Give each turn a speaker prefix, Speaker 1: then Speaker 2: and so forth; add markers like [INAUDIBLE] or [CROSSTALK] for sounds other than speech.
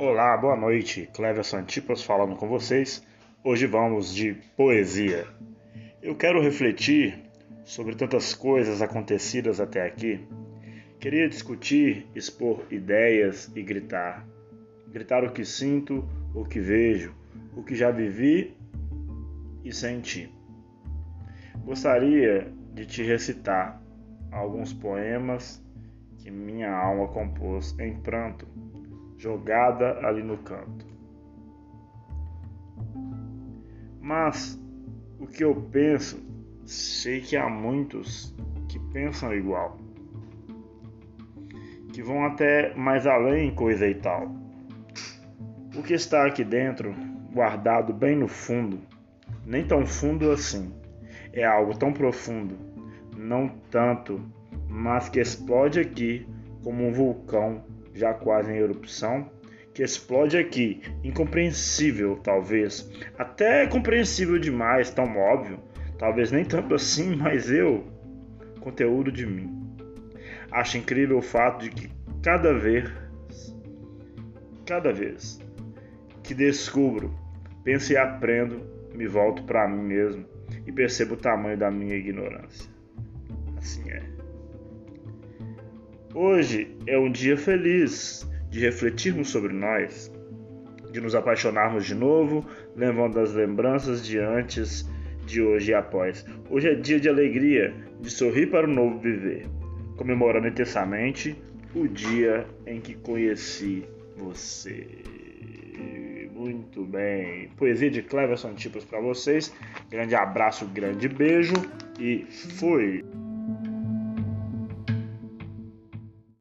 Speaker 1: Olá, boa noite. Clever Santipas falando com vocês. Hoje vamos de poesia. Eu quero refletir sobre tantas coisas acontecidas até aqui. Queria discutir, expor ideias e gritar. Gritar o que sinto, o que vejo, o que já vivi e senti. Gostaria de te recitar alguns poemas que minha alma compôs em pranto jogada ali no canto. Mas o que eu penso, sei que há muitos que pensam igual, que vão até mais além coisa e tal. O que está aqui dentro, guardado bem no fundo, nem tão fundo assim, é algo tão profundo, não tanto, mas que explode aqui como um vulcão já quase em erupção, que explode aqui, incompreensível talvez, até compreensível demais, tão óbvio, talvez nem tanto assim, [LAUGHS] mas eu, conteúdo de mim. Acho incrível o fato de que cada vez, cada vez que descubro, penso e aprendo, me volto para mim mesmo e percebo o tamanho da minha ignorância. Assim é. Hoje é um dia feliz de refletirmos sobre nós, de nos apaixonarmos de novo, levando as lembranças de antes, de hoje e após. Hoje é dia de alegria, de sorrir para o novo viver, comemorando intensamente o dia em que conheci você. Muito bem. Poesia de Cleverson Tipos para vocês. Grande abraço, grande beijo e fui!